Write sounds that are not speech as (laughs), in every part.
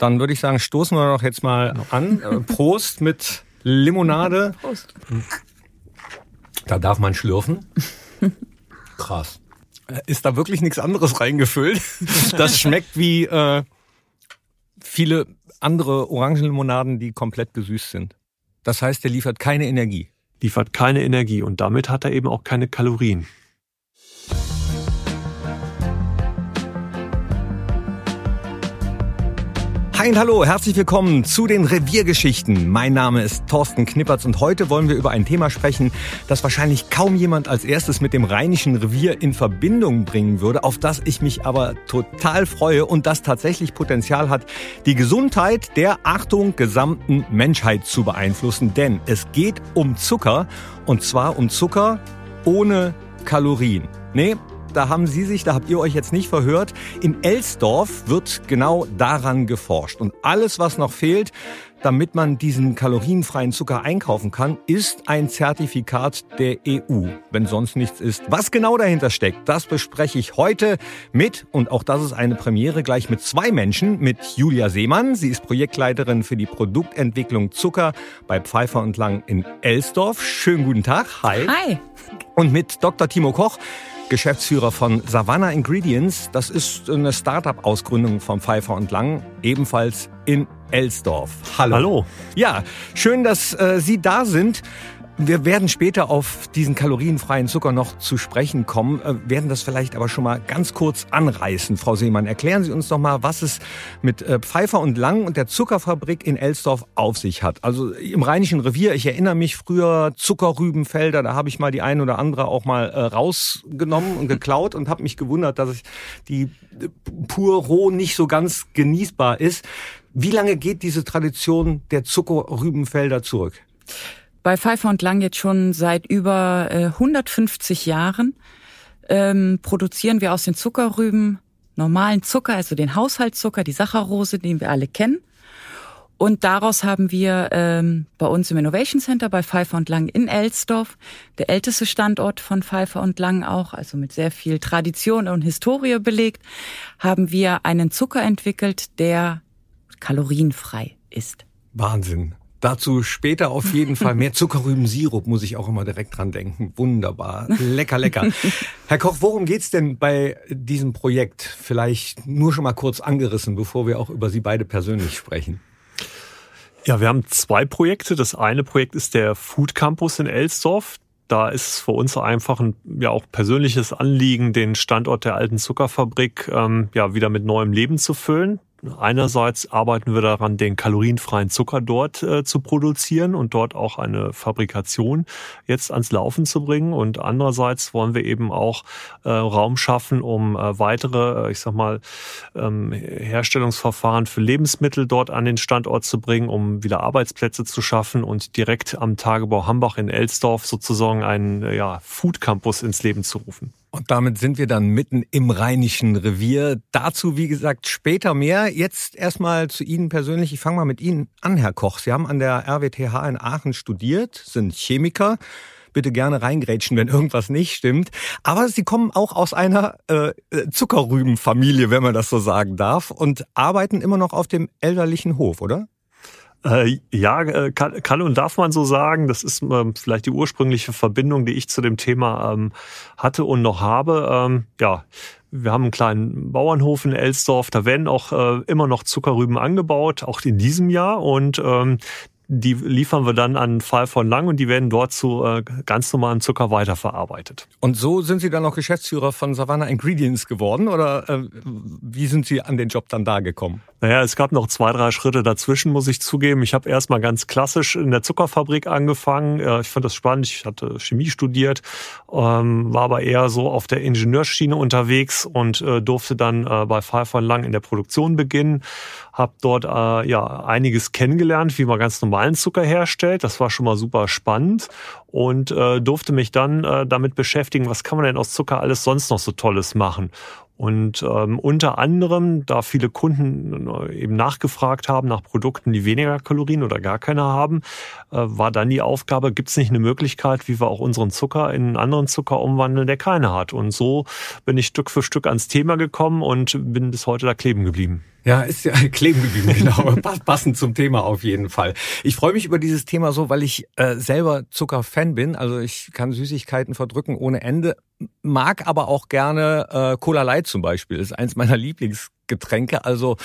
Dann würde ich sagen, stoßen wir doch jetzt mal an. Äh, Prost mit Limonade. (laughs) Prost. Da darf man schlürfen. Krass. Äh, ist da wirklich nichts anderes reingefüllt? (laughs) Das schmeckt wie äh, viele andere Orangenlimonaden, die komplett gesüßt sind. Das heißt, der liefert keine Energie. Liefert keine Energie und damit hat er eben auch keine Kalorien. Hi und hallo, herzlich willkommen zu den Reviergeschichten. Mein Name ist Thorsten Knippertz und heute wollen wir über ein Thema sprechen, das wahrscheinlich kaum jemand als erstes mit dem Rheinischen Revier in Verbindung bringen würde, auf das ich mich aber total freue und das tatsächlich Potenzial hat, die Gesundheit der, Achtung, gesamten Menschheit zu beeinflussen. Denn es geht um Zucker und zwar um Zucker ohne Kalorien. Nee, da haben Sie sich, da habt ihr euch jetzt nicht verhört. In Elsdorf wird genau daran geforscht. Und alles, was noch fehlt, damit man diesen kalorienfreien Zucker einkaufen kann, ist ein Zertifikat der EU, wenn sonst nichts ist. Was genau dahinter steckt, das bespreche ich heute mit, und auch das ist eine Premiere, gleich mit zwei Menschen, mit Julia Seemann. Sie ist Projektleiterin für die Produktentwicklung Zucker bei Pfeiffer und Lang in Elsdorf. Schönen guten Tag. Hi. Hi. Und mit Dr. Timo Koch. Geschäftsführer von Savannah Ingredients. Das ist eine Startup-Ausgründung von Pfeiffer und Lang, ebenfalls in Elsdorf. Hallo. Hallo. Ja, schön, dass äh, Sie da sind. Wir werden später auf diesen kalorienfreien Zucker noch zu sprechen kommen, äh, werden das vielleicht aber schon mal ganz kurz anreißen. Frau Seemann, erklären Sie uns doch mal, was es mit äh, Pfeiffer und Lang und der Zuckerfabrik in Elsdorf auf sich hat. Also im Rheinischen Revier, ich erinnere mich früher Zuckerrübenfelder, da habe ich mal die ein oder andere auch mal äh, rausgenommen und geklaut und habe mich gewundert, dass ich die pur roh nicht so ganz genießbar ist. Wie lange geht diese Tradition der Zuckerrübenfelder zurück? Bei Pfeiffer und Lang jetzt schon seit über äh, 150 Jahren ähm, produzieren wir aus den Zuckerrüben normalen Zucker, also den Haushaltszucker, die Saccharose, den wir alle kennen. Und daraus haben wir ähm, bei uns im Innovation Center bei Pfeiffer und Lang in Elsdorf, der älteste Standort von Pfeiffer und Lang auch, also mit sehr viel Tradition und Historie belegt, haben wir einen Zucker entwickelt, der kalorienfrei ist. Wahnsinn. Dazu später auf jeden Fall mehr Zuckerrübensirup, muss ich auch immer direkt dran denken. Wunderbar. Lecker, lecker. (laughs) Herr Koch, worum geht's denn bei diesem Projekt? Vielleicht nur schon mal kurz angerissen, bevor wir auch über Sie beide persönlich sprechen. Ja, wir haben zwei Projekte. Das eine Projekt ist der Food Campus in Elsdorf. Da ist es für uns einfach ein ja auch persönliches Anliegen, den Standort der alten Zuckerfabrik ähm, ja wieder mit neuem Leben zu füllen. Einerseits arbeiten wir daran, den kalorienfreien Zucker dort äh, zu produzieren und dort auch eine Fabrikation jetzt ans Laufen zu bringen. Und andererseits wollen wir eben auch äh, Raum schaffen, um äh, weitere, äh, ich sag mal, ähm, Herstellungsverfahren für Lebensmittel dort an den Standort zu bringen, um wieder Arbeitsplätze zu schaffen und direkt am Tagebau Hambach in Elsdorf sozusagen einen ja, Food Campus ins Leben zu rufen. Und damit sind wir dann mitten im Rheinischen Revier. Dazu, wie gesagt, später mehr. Jetzt erstmal zu Ihnen persönlich. Ich fange mal mit Ihnen an, Herr Koch. Sie haben an der RWTH in Aachen studiert, sind Chemiker. Bitte gerne reingrätschen, wenn irgendwas nicht stimmt. Aber Sie kommen auch aus einer äh, Zuckerrübenfamilie, wenn man das so sagen darf, und arbeiten immer noch auf dem elterlichen Hof, oder? Äh, ja, äh, kann, kann, und darf man so sagen. Das ist ähm, vielleicht die ursprüngliche Verbindung, die ich zu dem Thema ähm, hatte und noch habe. Ähm, ja, wir haben einen kleinen Bauernhof in Elsdorf. Da werden auch äh, immer noch Zuckerrüben angebaut, auch in diesem Jahr. Und ähm, die liefern wir dann an Fall von Lang und die werden dort zu äh, ganz normalen Zucker weiterverarbeitet. Und so sind Sie dann auch Geschäftsführer von Savannah Ingredients geworden oder äh, wie sind Sie an den Job dann da gekommen? Naja, es gab noch zwei, drei Schritte dazwischen, muss ich zugeben. Ich habe erstmal ganz klassisch in der Zuckerfabrik angefangen. Ich fand das spannend. Ich hatte Chemie studiert, ähm, war aber eher so auf der Ingenieurschiene unterwegs und äh, durfte dann äh, bei Pfeiffer Lang in der Produktion beginnen. Hab dort äh, ja einiges kennengelernt, wie man ganz normalen Zucker herstellt. Das war schon mal super spannend und äh, durfte mich dann damit beschäftigen, was kann man denn aus Zucker alles sonst noch so Tolles machen. Und ähm, unter anderem, da viele Kunden äh, eben nachgefragt haben nach Produkten, die weniger Kalorien oder gar keine haben, äh, war dann die Aufgabe, gibt es nicht eine Möglichkeit, wie wir auch unseren Zucker in einen anderen Zucker umwandeln, der keine hat. Und so bin ich Stück für Stück ans Thema gekommen und bin bis heute da kleben geblieben. Ja, ist ja (laughs) kleben geblieben, genau. (laughs) Passend zum Thema auf jeden Fall. Ich freue mich über dieses Thema so, weil ich äh, selber Zuckerfan bin. Also ich kann Süßigkeiten verdrücken ohne Ende, mag aber auch gerne äh, Cola Light zum Beispiel. Das ist eins meiner (laughs) Lieblingsgetränke. Also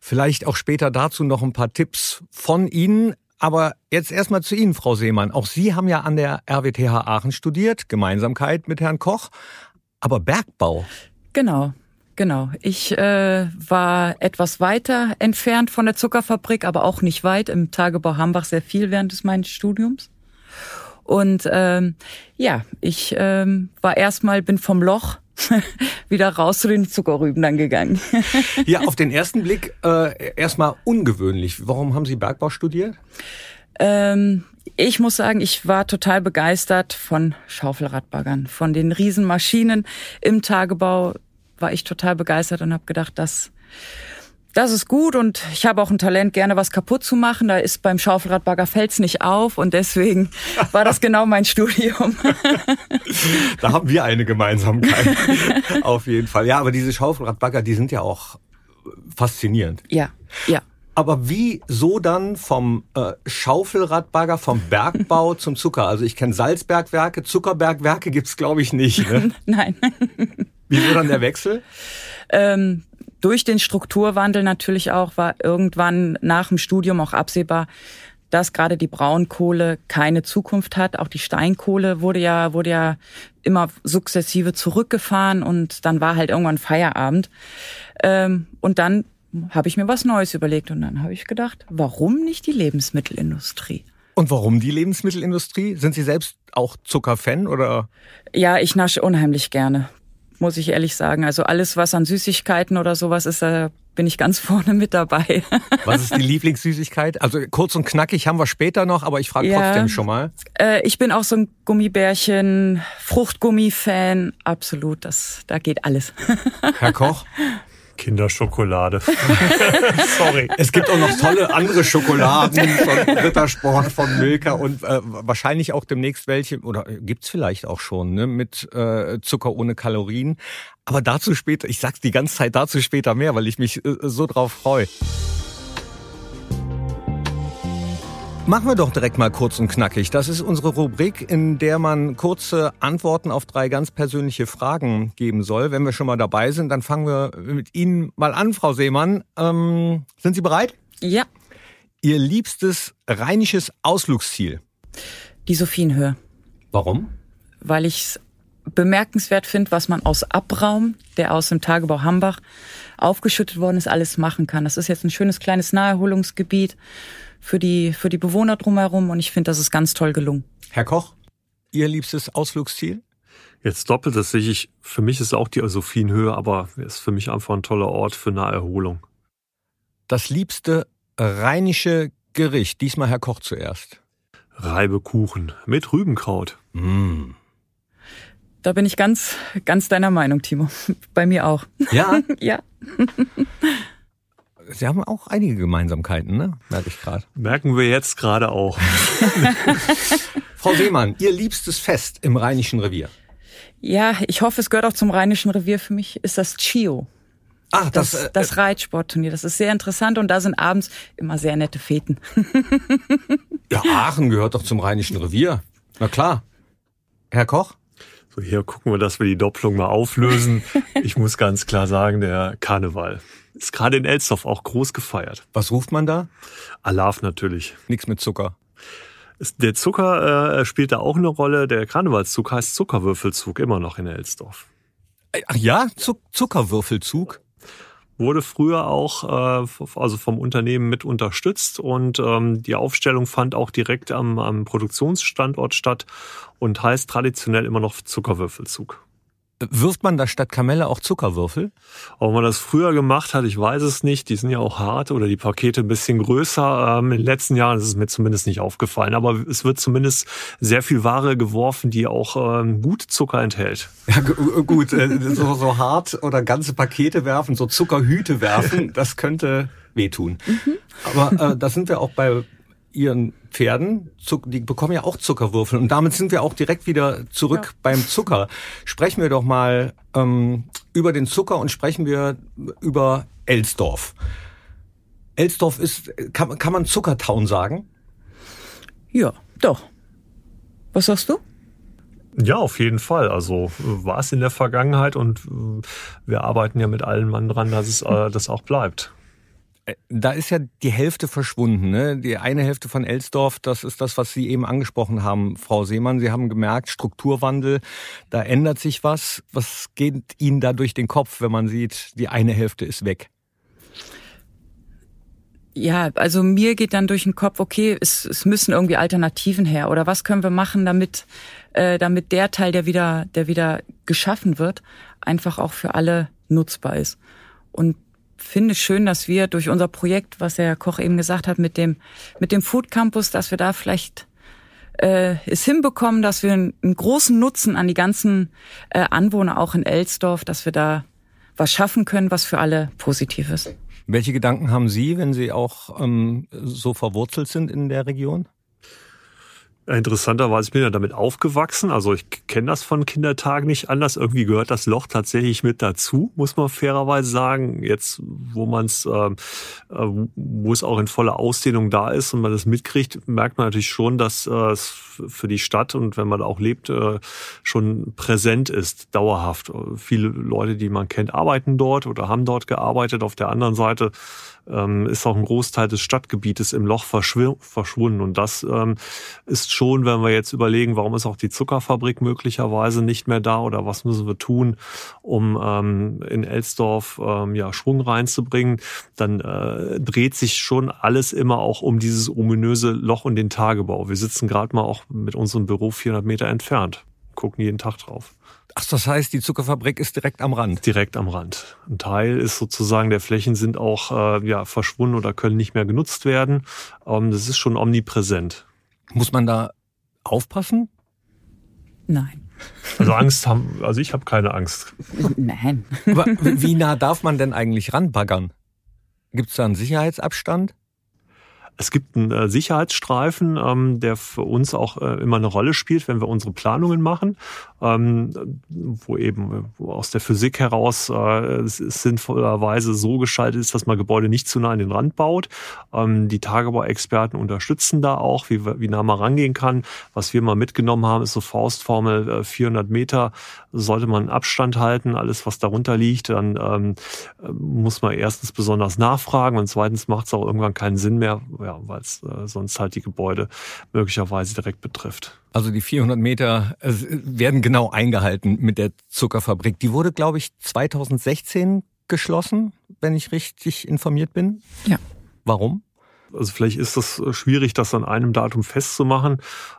vielleicht auch später dazu noch ein paar Tipps von Ihnen. Aber jetzt erstmal zu Ihnen, Frau Seemann. Auch Sie haben ja an der RWTH Aachen studiert, Gemeinsamkeit mit Herrn Koch, aber Bergbau. Genau. Genau. Ich äh, war etwas weiter entfernt von der Zuckerfabrik, aber auch nicht weit. Im Tagebau Hambach sehr viel während des meines Studiums. Und ähm, ja, ich ähm, war erstmal, bin vom Loch (laughs) wieder raus zu den Zuckerrüben dann gegangen. (laughs) ja, auf den ersten Blick äh, erstmal ungewöhnlich. Warum haben Sie Bergbau studiert? Ähm, ich muss sagen, ich war total begeistert von Schaufelradbaggern, von den Riesenmaschinen im Tagebau war ich total begeistert und habe gedacht, das, das ist gut und ich habe auch ein Talent, gerne was kaputt zu machen. Da ist beim Schaufelradbagger nicht auf und deswegen (laughs) war das genau mein Studium. (laughs) da haben wir eine Gemeinsamkeit. (laughs) auf jeden Fall. Ja, aber diese Schaufelradbagger, die sind ja auch faszinierend. Ja, ja. Aber wieso dann vom äh, Schaufelradbagger, vom Bergbau zum Zucker? Also ich kenne Salzbergwerke, Zuckerbergwerke gibt's glaube ich nicht. Ne? Nein. Wieso dann der Wechsel? (laughs) Ähm, durch den Strukturwandel natürlich auch war irgendwann nach dem Studium auch absehbar, dass gerade die Braunkohle keine Zukunft hat. Auch die Steinkohle wurde ja, wurde ja immer sukzessive zurückgefahren und dann war halt irgendwann Feierabend. Ähm, und dann habe ich mir was Neues überlegt und dann habe ich gedacht, warum nicht die Lebensmittelindustrie? Und warum die Lebensmittelindustrie? Sind Sie selbst auch Zuckerfan oder? Ja, ich nasche unheimlich gerne muss ich ehrlich sagen. Also alles, was an Süßigkeiten oder sowas ist, da bin ich ganz (laughs) vorne mit dabei. Was ist die Lieblingssüßigkeit? Also kurz und knackig haben wir später noch, aber ich frage ja, trotzdem schon mal. Äh, ich bin auch so ein Gummibärchen, Fruchtgummi-Fan. Absolut, das, da geht alles. Herr Koch? (laughs) Kinderschokolade. (laughs) Sorry. Es gibt auch noch tolle andere Schokoladen von Rittersport, von Milka und äh, wahrscheinlich auch demnächst welche, oder gibt's vielleicht auch schon, ne, mit äh, Zucker ohne Kalorien. Aber dazu später, ich sag's die ganze Zeit dazu später mehr, weil ich mich äh, so drauf freue. Machen wir doch direkt mal kurz und knackig. Das ist unsere Rubrik, in der man kurze Antworten auf drei ganz persönliche Fragen geben soll. Wenn wir schon mal dabei sind, dann fangen wir mit Ihnen mal an, Frau Seemann. Ähm, sind Sie bereit? Ja. Ihr liebstes rheinisches Ausflugsziel? Die Sophienhöhe. Warum? Weil ich es bemerkenswert finde, was man aus Abraum, der aus dem Tagebau Hambach aufgeschüttet worden ist, alles machen kann. Das ist jetzt ein schönes kleines Naherholungsgebiet für die, für die Bewohner drumherum und ich finde, das ist ganz toll gelungen. Herr Koch, Ihr liebstes Ausflugsziel? Jetzt doppelt das sehe ich. Für mich ist auch die Sophienhöhe, aber ist für mich einfach ein toller Ort für eine Erholung. Das liebste rheinische Gericht, diesmal Herr Koch zuerst. Reibekuchen mit Rübenkraut. Mm. Da bin ich ganz, ganz deiner Meinung, Timo. (laughs) Bei mir auch. Ja? (laughs) ja. (laughs) Sie haben auch einige Gemeinsamkeiten, ne? Merke ich gerade. Merken wir jetzt gerade auch. (laughs) Frau Seemann, Ihr liebstes Fest im Rheinischen Revier? Ja, ich hoffe, es gehört auch zum Rheinischen Revier. Für mich ist das Chio. Ach, das, das, äh, das Reitsportturnier. Das ist sehr interessant und da sind abends immer sehr nette Feten. (laughs) ja, Aachen gehört doch zum Rheinischen Revier. Na klar. Herr Koch? So, hier gucken wir, dass wir die Doppelung mal auflösen. (laughs) Ich muss ganz klar sagen, der Karneval. Ist gerade in Elsdorf auch groß gefeiert. Was ruft man da? Alarv natürlich. Nichts mit Zucker. Der Zucker äh, spielt da auch eine Rolle. Der Karnevalszug heißt Zuckerwürfelzug immer noch in Elsdorf. Ach ja, Zuck Zuckerwürfelzug? Wurde früher auch äh, also vom Unternehmen mit unterstützt und ähm, die Aufstellung fand auch direkt am, am Produktionsstandort statt und heißt traditionell immer noch Zuckerwürfelzug. Wirft man da statt Kamelle auch Zuckerwürfel? Ob man das früher gemacht hat, ich weiß es nicht. Die sind ja auch hart oder die Pakete ein bisschen größer. Ähm, in den letzten Jahren ist es mir zumindest nicht aufgefallen. Aber es wird zumindest sehr viel Ware geworfen, die auch ähm, gut Zucker enthält. Ja, gut, äh, so, so hart oder ganze Pakete werfen, so Zuckerhüte werfen, das könnte wehtun. Mhm. Aber äh, da sind wir auch bei ihren Pferden, die bekommen ja auch Zuckerwürfel. Und damit sind wir auch direkt wieder zurück ja. beim Zucker. Sprechen wir doch mal ähm, über den Zucker und sprechen wir über Elsdorf. Elsdorf ist, kann, kann man Zuckertown sagen? Ja, doch. Was sagst du? Ja, auf jeden Fall. Also war es in der Vergangenheit und äh, wir arbeiten ja mit allen Mann dran, dass es äh, (laughs) das auch bleibt. Äh, da ist ja die Hälfte verschwunden. Ne? Die eine Hälfte von Elsdorf, das ist das, was Sie eben angesprochen haben, Frau Seemann. Sie haben gemerkt, Strukturwandel, da ändert sich was. Was geht Ihnen da durch den Kopf, wenn man sieht, die eine Hälfte ist weg? Ja, also mir geht dann durch den Kopf, okay, es, es müssen irgendwie Alternativen her oder was können wir machen, damit äh, damit der Teil, der wieder der wieder geschaffen wird, einfach auch für alle nutzbar ist. Und finde schön, dass wir durch unser Projekt, was Herr Koch eben gesagt hat, mit dem mit dem Food Campus, dass wir da vielleicht äh, es hinbekommen, dass wir einen, einen großen Nutzen an die ganzen äh, Anwohner auch in Elsdorf, dass wir da was schaffen können, was für alle positiv ist. Welche Gedanken haben Sie, wenn Sie auch ähm, so verwurzelt sind in der Region? Interessanterweise bin ich ja damit aufgewachsen. Also ich kenne das von Kindertagen nicht anders. Irgendwie gehört das Loch tatsächlich mit dazu, muss man fairerweise sagen. Jetzt, wo man es, äh, äh, wo es auch in voller Ausdehnung da ist und man das mitkriegt, merkt man natürlich schon, dass äh, es für die Stadt und wenn man auch lebt, äh, schon präsent ist, dauerhaft. Viele Leute, die man kennt, arbeiten dort oder haben dort gearbeitet. Auf der anderen Seite ähm, ist auch ein Großteil des Stadtgebietes im Loch verschwunden. Und das ähm, ist schon, wenn wir jetzt überlegen, warum ist auch die Zuckerfabrik möglicherweise nicht mehr da oder was müssen wir tun, um ähm, in Elsdorf ähm, ja, Schwung reinzubringen, dann äh, dreht sich schon alles immer auch um dieses ominöse Loch und den Tagebau. Wir sitzen gerade mal auch mit unserem Büro 400 Meter entfernt, gucken jeden Tag drauf. Ach, das heißt, die Zuckerfabrik ist direkt am Rand? Direkt am Rand. Ein Teil ist sozusagen, der Flächen sind auch äh, ja, verschwunden oder können nicht mehr genutzt werden. Ähm, das ist schon omnipräsent. Muss man da aufpassen? Nein. Also Angst haben, also ich habe keine Angst. Nein. Aber wie nah darf man denn eigentlich ranbaggern? Gibt es da einen Sicherheitsabstand? Es gibt einen äh, Sicherheitsstreifen, ähm, der für uns auch äh, immer eine Rolle spielt, wenn wir unsere Planungen machen, ähm, wo eben wo aus der Physik heraus äh, sinnvollerweise so geschaltet ist, dass man Gebäude nicht zu nah an den Rand baut. Ähm, die Tagebauexperten unterstützen da auch, wie, wie nah man rangehen kann. Was wir mal mitgenommen haben, ist so Faustformel 400 Meter sollte man Abstand halten. Alles, was darunter liegt, dann ähm, muss man erstens besonders nachfragen und zweitens macht es auch irgendwann keinen Sinn mehr, ja, weil es äh, sonst halt die Gebäude möglicherweise direkt betrifft. Also die 400 Meter äh, werden genau eingehalten mit der Zuckerfabrik. Die wurde, glaube ich, 2016 geschlossen, wenn ich richtig informiert bin. Ja. Warum? Also vielleicht ist das schwierig, das an einem Datum festzumachen.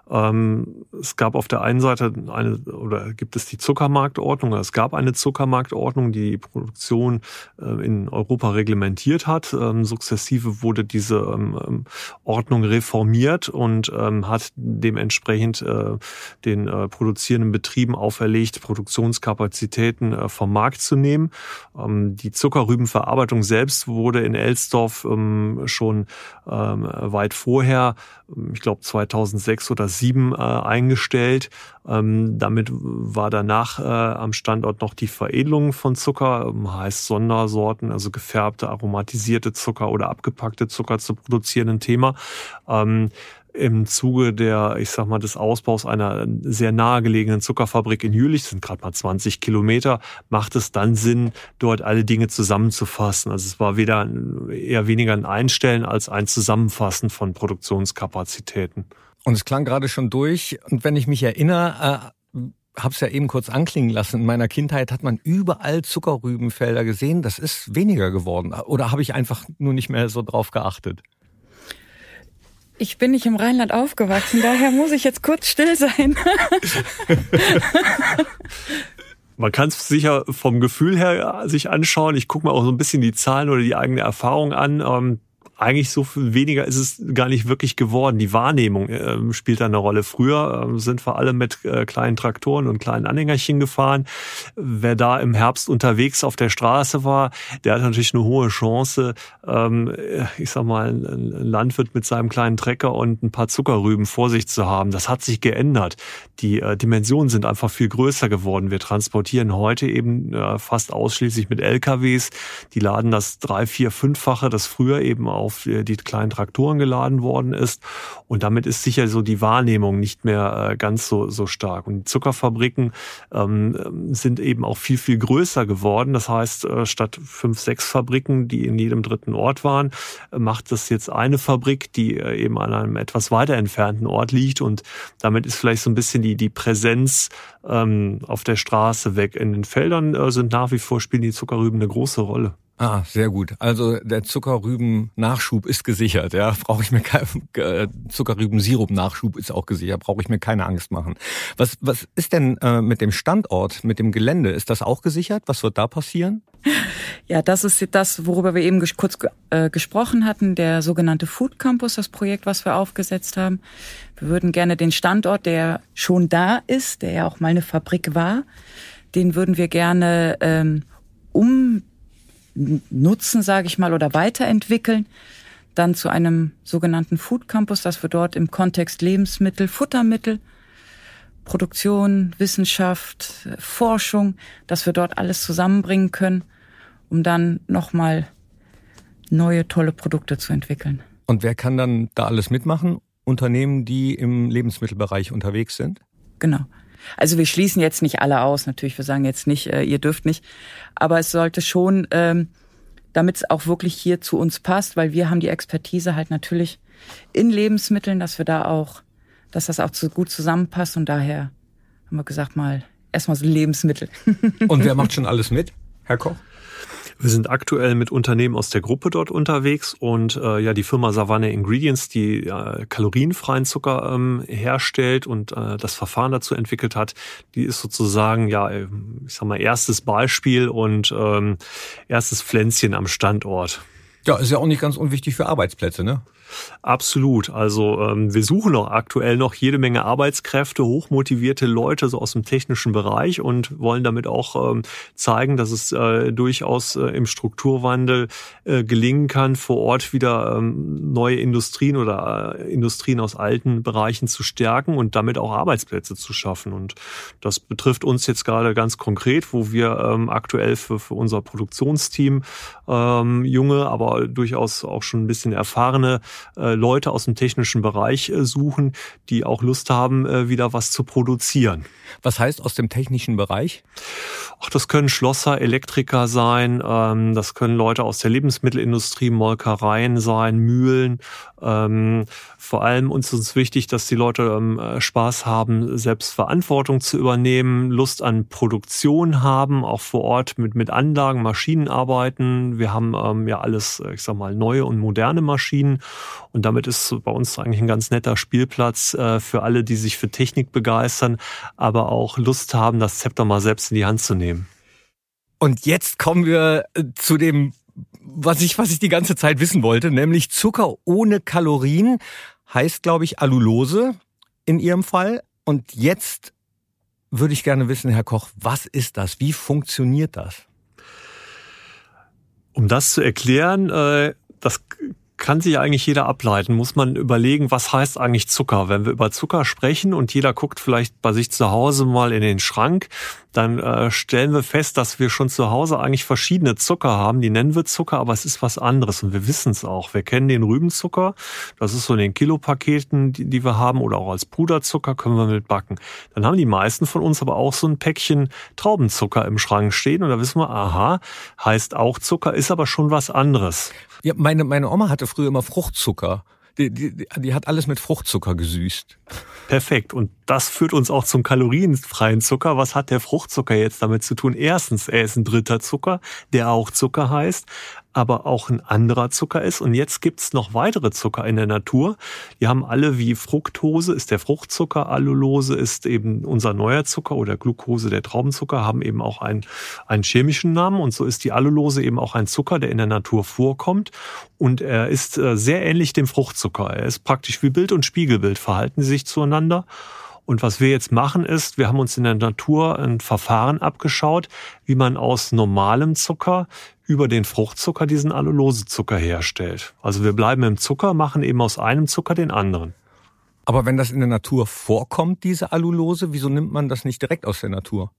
Ähm, es gab auf der einen Seite eine, oder gibt es die Zuckermarktordnung, es gab eine Zuckermarktordnung, die die Produktion äh, in Europa reglementiert hat. Ähm, sukzessive wurde diese ähm, Ordnung reformiert und hat dementsprechend äh, den äh, produzierenden Betrieben auferlegt, Produktionskapazitäten vom Markt zu nehmen. Die Zuckerrübenverarbeitung selbst wurde in Elsdorf schon weit vorher, ich glaube 2006 oder 2007 äh, eingestellt. Ähm, damit war danach äh, am Standort noch die Veredelung von Zucker, ähm, heißt Sondersorten, also gefärbte, aromatisierte Zucker oder abgepackte Zucker zu produzieren, ein Thema. Ähm, im Zuge der, ich sag mal, des Ausbaus einer sehr nahegelegenen Zuckerfabrik in Jülich, sind gerade mal 20 Kilometer, macht es dann Sinn, dort alle Dinge zusammenzufassen. Also es war weder eher weniger ein Einstellen als ein Zusammenfassen von Produktionskapazitäten. Und es klang gerade schon durch. Und wenn ich mich erinnere, äh, habe es ja eben kurz anklingen lassen. In meiner Kindheit hat man überall Zuckerrübenfelder gesehen. Das ist weniger geworden. Oder habe ich einfach nur nicht mehr so drauf geachtet? Ich bin nicht im Rheinland aufgewachsen, daher muss ich jetzt kurz still sein. (laughs) Man kann es sicher vom Gefühl her sich anschauen. Ich gucke mir auch so ein bisschen die Zahlen oder die eigene Erfahrung an. Eigentlich so viel weniger ist es gar nicht wirklich geworden. Die Wahrnehmung äh, spielt da eine Rolle. Früher äh, sind wir alle mit äh, kleinen Traktoren und kleinen Anhängerchen gefahren. Wer da im Herbst unterwegs auf der Straße war, der hat natürlich eine hohe Chance, ähm, ich sag mal, ein Landwirt mit seinem kleinen Trecker und ein paar Zuckerrüben vor sich zu haben. Das hat sich geändert. Die äh, Dimensionen sind einfach viel größer geworden. Wir transportieren heute eben äh, fast ausschließlich mit LKWs. Die laden das drei, vier, fünffache, das früher eben auch auf die kleinen Traktoren geladen worden ist. Und damit ist sicher so die Wahrnehmung nicht mehr äh, ganz so, so stark. Und die Zuckerfabriken ähm, sind eben auch viel, viel größer geworden. Das heißt, äh, statt fünf, sechs Fabriken, die in jedem dritten Ort waren, äh, macht das jetzt eine Fabrik, die äh, eben an einem etwas weiter entfernten Ort liegt. Und damit ist vielleicht so ein bisschen die, die Präsenz ähm, auf der Straße weg. In den Feldern äh, sind nach wie vor spielen die Zuckerrüben eine große Rolle. Ah, sehr gut. Also der Zuckerrüben-Nachschub ist gesichert. Ja, (laughs) brauche ich mir kein äh, Zuckerrüben-Sirup-Nachschub ist auch gesichert. Brauche ich mir keine Angst machen. Was was ist denn äh, mit dem Standort, mit dem Gelände? Ist das auch gesichert? Was wird da passieren? Ja, das ist das, worüber wir eben kurz äh, gesprochen hatten, der sogenannte Food Campus, das Projekt, was wir aufgesetzt haben. Wir würden gerne den Standort, der schon da ist, der ja auch mal eine Fabrik war, den würden wir gerne ähm, um nutzen, sage ich mal, oder weiterentwickeln. Dann zu einem sogenannten Food Campus, dass wir dort im Kontext Lebensmittel, Futtermittel, Produktion, Wissenschaft, Forschung, dass wir dort alles zusammenbringen können, um dann nochmal neue tolle Produkte zu entwickeln. Und wer kann dann da alles mitmachen? Unternehmen, die im Lebensmittelbereich unterwegs sind? Genau. Also wir schließen jetzt nicht alle aus, natürlich, wir sagen jetzt nicht, äh, ihr dürft nicht, aber es sollte schon, ähm, damit es auch wirklich hier zu uns passt, weil wir haben die Expertise halt natürlich in Lebensmitteln, dass wir da auch, dass das auch zu, gut zusammenpasst und daher haben wir gesagt mal erstmal so Lebensmittel. Und wer macht schon alles mit, Herr Koch? Wir sind aktuell mit Unternehmen aus der Gruppe dort unterwegs und äh, ja die Firma Savanne Ingredients, die äh, kalorienfreien Zucker ähm, herstellt und äh, das Verfahren dazu entwickelt hat, die ist sozusagen ja ich sag mal erstes Beispiel und ähm, erstes Pflänzchen am Standort. Ja, ist ja auch nicht ganz unwichtig für Arbeitsplätze, ne? Absolut. Also ähm, wir suchen auch aktuell noch jede Menge Arbeitskräfte, hochmotivierte Leute so aus dem technischen Bereich und wollen damit auch ähm, zeigen, dass es äh, durchaus äh, im Strukturwandel äh, gelingen kann, vor Ort wieder ähm, neue Industrien oder äh, Industrien aus alten Bereichen zu stärken und damit auch Arbeitsplätze zu schaffen. Und das betrifft uns jetzt gerade ganz konkret, wo wir ähm, aktuell für, für unser Produktionsteam ähm, junge, aber durchaus auch schon ein bisschen erfahrene äh, Leute aus dem technischen Bereich äh, suchen, die auch Lust haben, äh, wieder was zu produzieren. Was heißt aus dem technischen Bereich? Ach, das können Schlosser, Elektriker sein, ähm, das können Leute aus der Lebensmittelindustrie, Molkereien sein, Mühlen. Ähm, vor allem uns ist wichtig, dass die Leute ähm, Spaß haben, selbst Verantwortung zu übernehmen, Lust an Produktion haben, auch vor Ort mit, mit Anlagen, Maschinen arbeiten. Wir haben ähm, ja alles, ich sag mal, neue und moderne Maschinen und damit ist bei uns eigentlich ein ganz netter Spielplatz äh, für alle, die sich für Technik begeistern, aber auch Lust haben, das Zepter mal selbst in die Hand zu nehmen. Und jetzt kommen wir äh, zu dem, was ich, was ich die ganze Zeit wissen wollte, nämlich Zucker ohne Kalorien heißt, glaube ich, Allulose in Ihrem Fall. Und jetzt würde ich gerne wissen, Herr Koch, was ist das? Wie funktioniert das? Um das zu erklären, äh, das kann sich eigentlich jeder ableiten, muss man überlegen, was heißt eigentlich Zucker. Wenn wir über Zucker sprechen und jeder guckt vielleicht bei sich zu Hause mal in den Schrank, dann äh, stellen wir fest, dass wir schon zu Hause eigentlich verschiedene Zucker haben. Die nennen wir Zucker, aber es ist was anderes und wir wissen es auch. Wir kennen den Rübenzucker, das ist so in den Kilopaketen, die, die wir haben, oder auch als Puderzucker können wir mit backen. Dann haben die meisten von uns aber auch so ein Päckchen Traubenzucker im Schrank stehen und da wissen wir, aha, heißt auch Zucker, ist aber schon was anderes. Ja, meine, meine Oma hatte früher immer Fruchtzucker. Die, die, die hat alles mit Fruchtzucker gesüßt. Perfekt. Und das führt uns auch zum kalorienfreien Zucker. Was hat der Fruchtzucker jetzt damit zu tun? Erstens, er ist ein dritter Zucker, der auch Zucker heißt aber auch ein anderer Zucker ist. Und jetzt gibt's noch weitere Zucker in der Natur. Die haben alle wie Fructose ist der Fruchtzucker, Allulose ist eben unser neuer Zucker oder Glucose der Traubenzucker, haben eben auch einen, einen chemischen Namen. Und so ist die Allulose eben auch ein Zucker, der in der Natur vorkommt. Und er ist äh, sehr ähnlich dem Fruchtzucker. Er ist praktisch wie Bild und Spiegelbild, verhalten sie sich zueinander. Und was wir jetzt machen ist, wir haben uns in der Natur ein Verfahren abgeschaut, wie man aus normalem Zucker über den Fruchtzucker diesen Allulosezucker herstellt. Also wir bleiben im Zucker, machen eben aus einem Zucker den anderen. Aber wenn das in der Natur vorkommt, diese Allulose, wieso nimmt man das nicht direkt aus der Natur?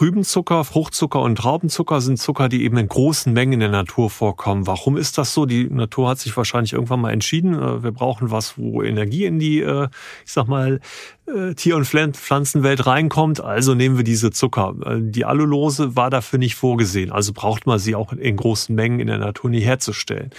Rübenzucker, Fruchtzucker und Traubenzucker sind Zucker, die eben in großen Mengen in der Natur vorkommen. Warum ist das so? Die Natur hat sich wahrscheinlich irgendwann mal entschieden, äh, wir brauchen was, wo Energie in die, äh, ich sag mal, Tier- und Pflanzenwelt reinkommt. Also nehmen wir diese Zucker. Die Allulose war dafür nicht vorgesehen. Also braucht man sie auch in großen Mengen in der Natur nie herzustellen.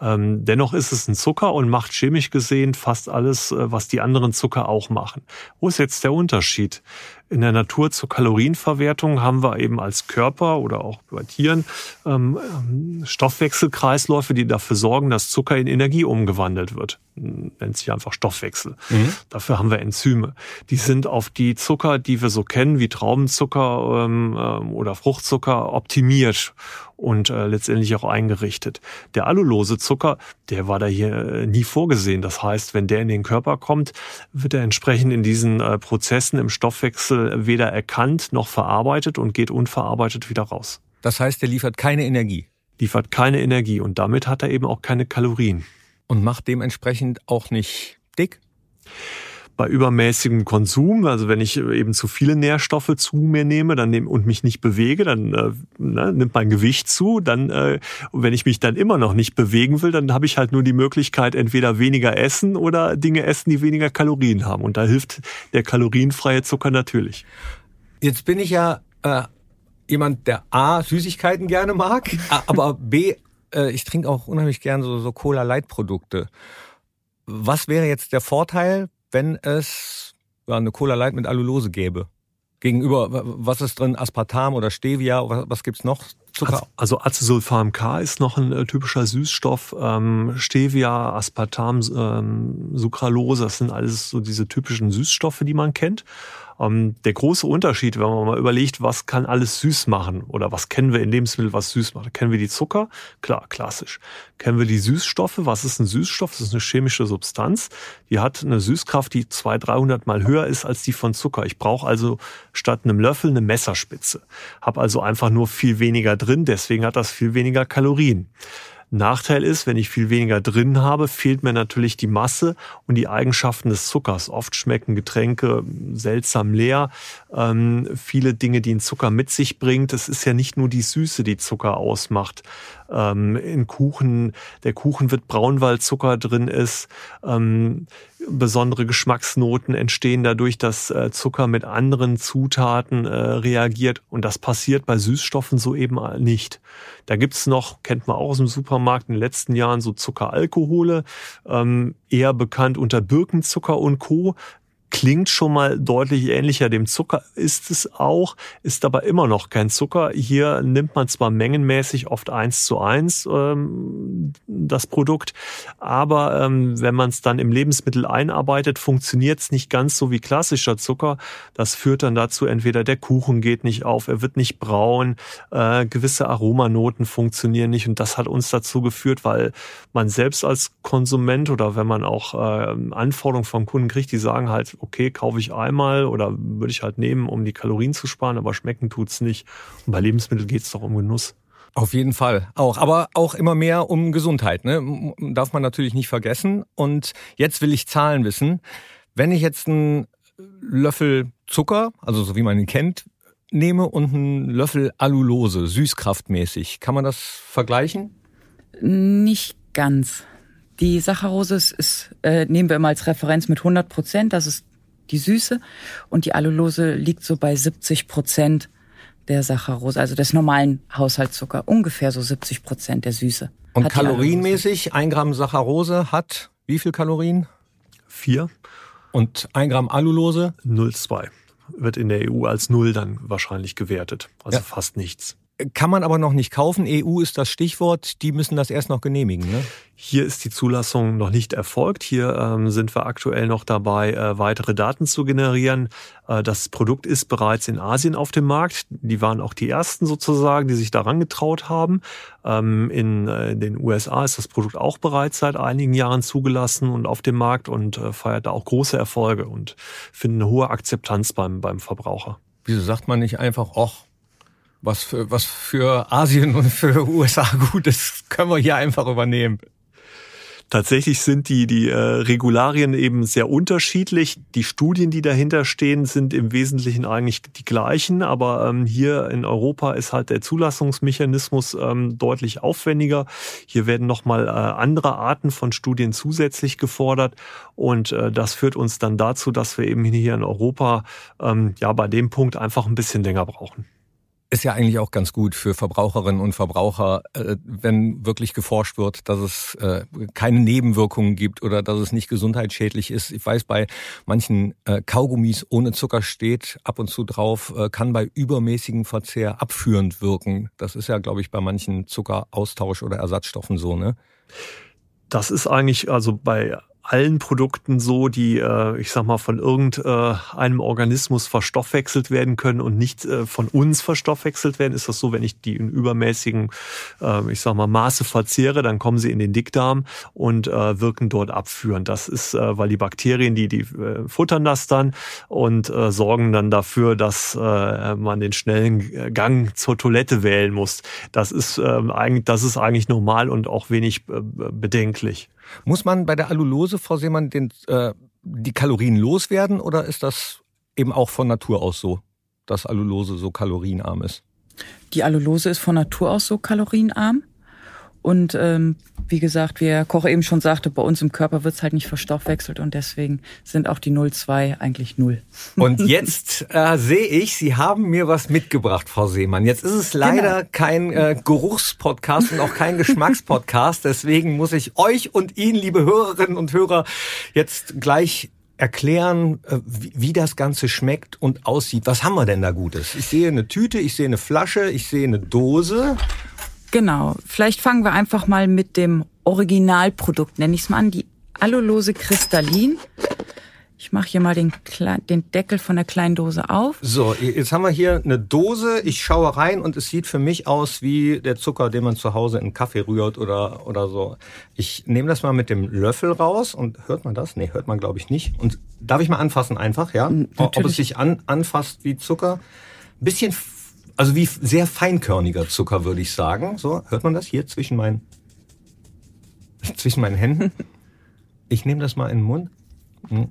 Ähm, dennoch ist es ein Zucker und macht chemisch gesehen fast alles, was die anderen Zucker auch machen. Wo ist jetzt der Unterschied? In der Natur zur Kalorienverwertung haben wir eben als Körper oder auch bei Tieren ähm, ähm, Stoffwechselkreisläufe, die dafür sorgen, dass Zucker in Energie umgewandelt wird. Nennt sich einfach Stoffwechsel. Mhm. Dafür haben wir Enzyme. Die sind auf die Zucker, die wir so kennen, wie Traubenzucker ähm, ähm oder Fruchtzucker, optimiert und äh, letztendlich auch eingerichtet. Der allulose Zucker, der war da hier äh, nie vorgesehen. Das heißt, wenn der in den Körper kommt, wird er entsprechend in diesen äh, Prozessen im Stoffwechsel weder erkannt noch verarbeitet und geht unverarbeitet wieder raus. Das heißt, er liefert keine Energie. Liefert keine Energie und damit hat er eben auch keine Kalorien. Und macht dementsprechend auch nicht dick? Bei übermäßigem Konsum, also wenn ich eben zu viele Nährstoffe zu mir nehme dann nehm, und mich nicht bewege, dann äh, ne, nimmt mein Gewicht zu. Dann, äh, wenn ich mich dann immer noch nicht bewegen will, dann habe ich halt nur die Möglichkeit, entweder weniger essen oder Dinge essen, die weniger Kalorien haben. Und da hilft der kalorienfreie Zucker natürlich. Jetzt bin ich ja äh, jemand, der A, Süßigkeiten gerne mag, aber B, äh, ich trinke auch unheimlich gern so, so Cola-Light-Produkte. Was wäre jetzt der Vorteil wenn es ja, eine Cola Light mit Allulose gäbe? Gegenüber, was ist drin? Aspartam oder Stevia? Was, was gibt's noch? Zucker? Also Acesulfam K ist noch ein äh, typischer Süßstoff. Ähm, Stevia, Aspartam, ähm, Sucralose, das sind alles so diese typischen Süßstoffe, die man kennt. Ähm, der große Unterschied, wenn man mal überlegt, was kann alles süß machen oder was kennen wir in Lebensmitteln, was süß macht. Kennen wir die Zucker? Klar, klassisch. Kennen wir die Süßstoffe? Was ist ein Süßstoff? Das ist eine chemische Substanz. Die hat eine Süßkraft, die 200, 300 mal höher ist als die von Zucker. Ich brauche also statt einem Löffel eine Messerspitze. Hab also einfach nur viel weniger drin, deswegen hat das viel weniger Kalorien. Nachteil ist, wenn ich viel weniger drin habe, fehlt mir natürlich die Masse und die Eigenschaften des Zuckers. Oft schmecken Getränke seltsam leer. Ähm, viele Dinge, die ein Zucker mit sich bringt. Es ist ja nicht nur die Süße, die Zucker ausmacht. Ähm, in Kuchen, der Kuchen wird braun, weil Zucker drin ist. Ähm, besondere Geschmacksnoten entstehen dadurch, dass äh, Zucker mit anderen Zutaten äh, reagiert. Und das passiert bei Süßstoffen so eben nicht. Da gibt's noch, kennt man auch aus dem Supermarkt in den letzten Jahren, so Zuckeralkohole, ähm, eher bekannt unter Birkenzucker und Co klingt schon mal deutlich ähnlicher dem Zucker, ist es auch, ist aber immer noch kein Zucker. Hier nimmt man zwar mengenmäßig oft eins zu eins ähm, das Produkt, aber ähm, wenn man es dann im Lebensmittel einarbeitet, funktioniert es nicht ganz so wie klassischer Zucker. Das führt dann dazu, entweder der Kuchen geht nicht auf, er wird nicht braun, äh, gewisse Aromanoten funktionieren nicht und das hat uns dazu geführt, weil man selbst als Konsument oder wenn man auch äh, Anforderungen vom Kunden kriegt, die sagen halt, okay, kaufe ich einmal oder würde ich halt nehmen, um die Kalorien zu sparen, aber schmecken tut's nicht. Und bei Lebensmitteln geht's doch um Genuss. Auf jeden Fall auch, aber auch immer mehr um Gesundheit, ne? Darf man natürlich nicht vergessen. Und jetzt will ich Zahlen wissen. Wenn ich jetzt einen Löffel Zucker, also so wie man ihn kennt, nehme und einen Löffel Allulose, süßkraftmäßig, kann man das vergleichen? Nicht ganz. Die Saccharose ist, ist äh, nehmen wir immer als Referenz mit 100 Prozent. Das ist die Süße. Und die Allulose liegt so bei 70 Prozent der Saccharose, also des normalen Haushaltszucker. Ungefähr so 70 Prozent der Süße. Und kalorienmäßig, ein Gramm Saccharose hat wie viel Kalorien? Vier. Und ein Gramm Allulose? 0,2. Wird in der EU als Null dann wahrscheinlich gewertet. Also ja. fast nichts. Kann man aber noch nicht kaufen. EU ist das Stichwort. Die müssen das erst noch genehmigen. Ne? Hier ist die Zulassung noch nicht erfolgt. Hier ähm, sind wir aktuell noch dabei, äh, weitere Daten zu generieren. Äh, das Produkt ist bereits in Asien auf dem Markt. Die waren auch die ersten sozusagen, die sich daran getraut haben. Ähm, in, äh, in den USA ist das Produkt auch bereits seit einigen Jahren zugelassen und auf dem Markt und äh, feiert da auch große Erfolge und findet eine hohe Akzeptanz beim, beim Verbraucher. Wieso sagt man nicht einfach, ach, was für, was für Asien und für USA (laughs) gut ist, können wir hier einfach übernehmen. Tatsächlich sind die, die äh, Regularien eben sehr unterschiedlich. Die Studien, die dahinter stehen, sind im Wesentlichen eigentlich die gleichen, aber ähm, hier in Europa ist halt der Zulassungsmechanismus ähm, deutlich aufwendiger. Hier werden nochmal äh, andere Arten von Studien zusätzlich gefordert und äh, das führt uns dann dazu, dass wir eben hier in Europa ähm, ja bei dem Punkt einfach ein bisschen länger brauchen ist ja eigentlich auch ganz gut für Verbraucherinnen und Verbraucher, äh, wenn wirklich geforscht wird, dass es äh, keine Nebenwirkungen gibt oder dass es nicht gesundheitsschädlich ist. Ich weiß, bei manchen äh, Kaugummis ohne Zucker steht ab und zu drauf, kann bei übermäßigem Verzehr abführend wirken. Das ist ja, glaube ich, bei manchen Zuckeraustausch- oder Ersatzstoffen so, ne? Das ist eigentlich also bei allen Produkten so, die, äh, ich sag mal, von irgendeinem äh, Organismus verstoffwechselt werden können und nicht äh, von uns verstoffwechselt werden. Ist das so, wenn ich die in übermäßigen, äh, ich sag mal, Maße verzehre, dann kommen sie in den Dickdarm und äh, wirken dort abführend. Das ist, äh, weil die Bakterien, die, die äh, futtern das dann und äh, sorgen dann dafür, dass äh, man den schnellen Gang zur Toilette wählen muss. Das ist, äh, eigentlich, das ist eigentlich normal und auch wenig äh, bedenklich. Muss man bei der Allulose, Frau Seemann, den, äh, die Kalorien loswerden oder ist das eben auch von Natur aus so, dass Allulose so kalorienarm ist? Die Allulose ist von Natur aus so kalorienarm. Und ähm, wie gesagt, wie Herr Koch eben schon sagte, bei uns im Körper wird es halt nicht verstoffwechselt und deswegen sind auch die 0,2 eigentlich null. Und (laughs) jetzt äh, sehe ich, Sie haben mir was mitgebracht, Frau Seemann. Jetzt ist es leider genau. kein äh, Geruchspodcast und auch kein (laughs) Geschmackspodcast. Deswegen muss ich euch und Ihnen, liebe Hörerinnen und Hörer, jetzt gleich erklären, äh, wie das Ganze schmeckt und aussieht. Was haben wir denn da Gutes? Ich sehe eine Tüte, ich sehe eine Flasche, ich sehe eine Dose Genau. Vielleicht fangen wir einfach mal mit dem Originalprodukt, nenne ich es mal an, die Alulose Kristallin. Ich mache hier mal den, den Deckel von der kleinen Dose auf. So, jetzt haben wir hier eine Dose. Ich schaue rein und es sieht für mich aus wie der Zucker, den man zu Hause in Kaffee rührt oder, oder so. Ich nehme das mal mit dem Löffel raus und hört man das? Nee, hört man glaube ich nicht. Und darf ich mal anfassen einfach, ja? Natürlich. Ob es sich an, anfasst wie Zucker. Bisschen also wie sehr feinkörniger Zucker, würde ich sagen. So, hört man das hier zwischen meinen, (laughs) zwischen meinen Händen? Ich nehme das mal in den Mund. Hm.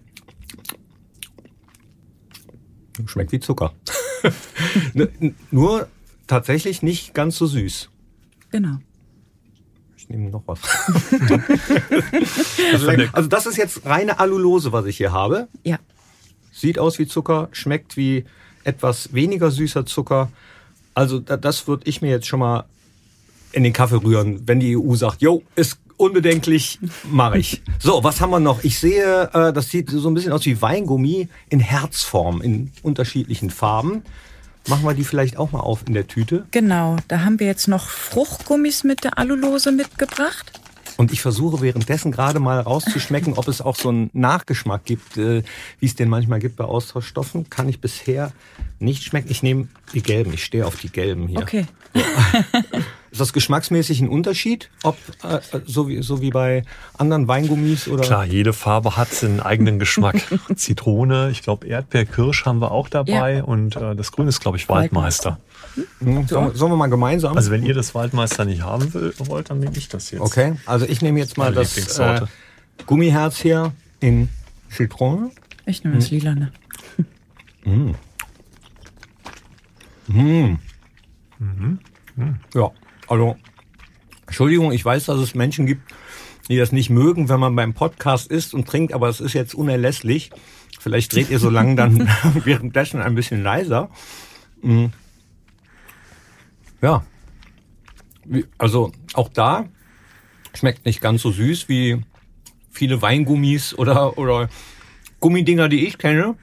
Schmeckt wie Zucker. (laughs) Nur tatsächlich nicht ganz so süß. Genau. Ich nehme noch was. (laughs) also das ist jetzt reine Alulose, was ich hier habe. Ja. Sieht aus wie Zucker, schmeckt wie etwas weniger süßer Zucker. Also das würde ich mir jetzt schon mal in den Kaffee rühren, wenn die EU sagt, jo, ist unbedenklich, mache ich. So, was haben wir noch? Ich sehe, äh, das sieht so ein bisschen aus wie Weingummi in Herzform, in unterschiedlichen Farben. Machen wir die vielleicht auch mal auf in der Tüte? Genau, da haben wir jetzt noch Fruchtgummis mit der Alulose mitgebracht. Und ich versuche währenddessen gerade mal rauszuschmecken, ob es auch so einen Nachgeschmack gibt, äh, wie es den manchmal gibt bei Austauschstoffen. Kann ich bisher nicht schmecken. Ich nehme die gelben. Ich stehe auf die gelben hier. Okay. (laughs) Ist das geschmacksmäßig ein Unterschied? Ob äh, so, wie, so wie bei anderen Weingummis oder? Klar, jede Farbe hat seinen eigenen Geschmack. (laughs) Zitrone, ich glaube Erdbeer, Kirsch haben wir auch dabei ja. und äh, das Grün ist glaube ich Waldmeister. Hm? Sollen, sollen wir mal gemeinsam? Also wenn ihr das Waldmeister nicht haben wollt, dann nehme ich das jetzt. Okay, also ich nehme jetzt mal Meine das äh, Gummiherz hier in Zitrone. Ich nehme das hm. Lilane. Mm. Mm. Mhm. Mhm. Ja, also Entschuldigung, ich weiß, dass es Menschen gibt, die das nicht mögen, wenn man beim Podcast isst und trinkt, aber es ist jetzt unerlässlich. Vielleicht dreht ihr so lange dann (laughs) (laughs) währenddessen ein bisschen leiser. Mhm. Ja. Also auch da schmeckt nicht ganz so süß wie viele Weingummis oder, oder Gummidinger, die ich kenne.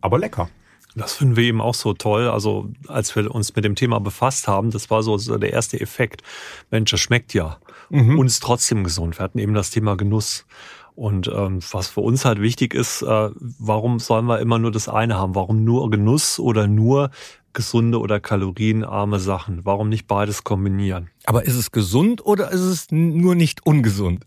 Aber lecker. Das finden wir eben auch so toll. Also als wir uns mit dem Thema befasst haben, das war so, der erste Effekt. Mensch, das schmeckt ja. Mhm. Und ist trotzdem gesund. Wir hatten eben das Thema Genuss. Und ähm, was für uns halt wichtig ist, äh, warum sollen wir immer nur das eine haben? Warum nur Genuss oder nur gesunde oder kalorienarme Sachen? Warum nicht beides kombinieren? Aber ist es gesund oder ist es nur nicht ungesund?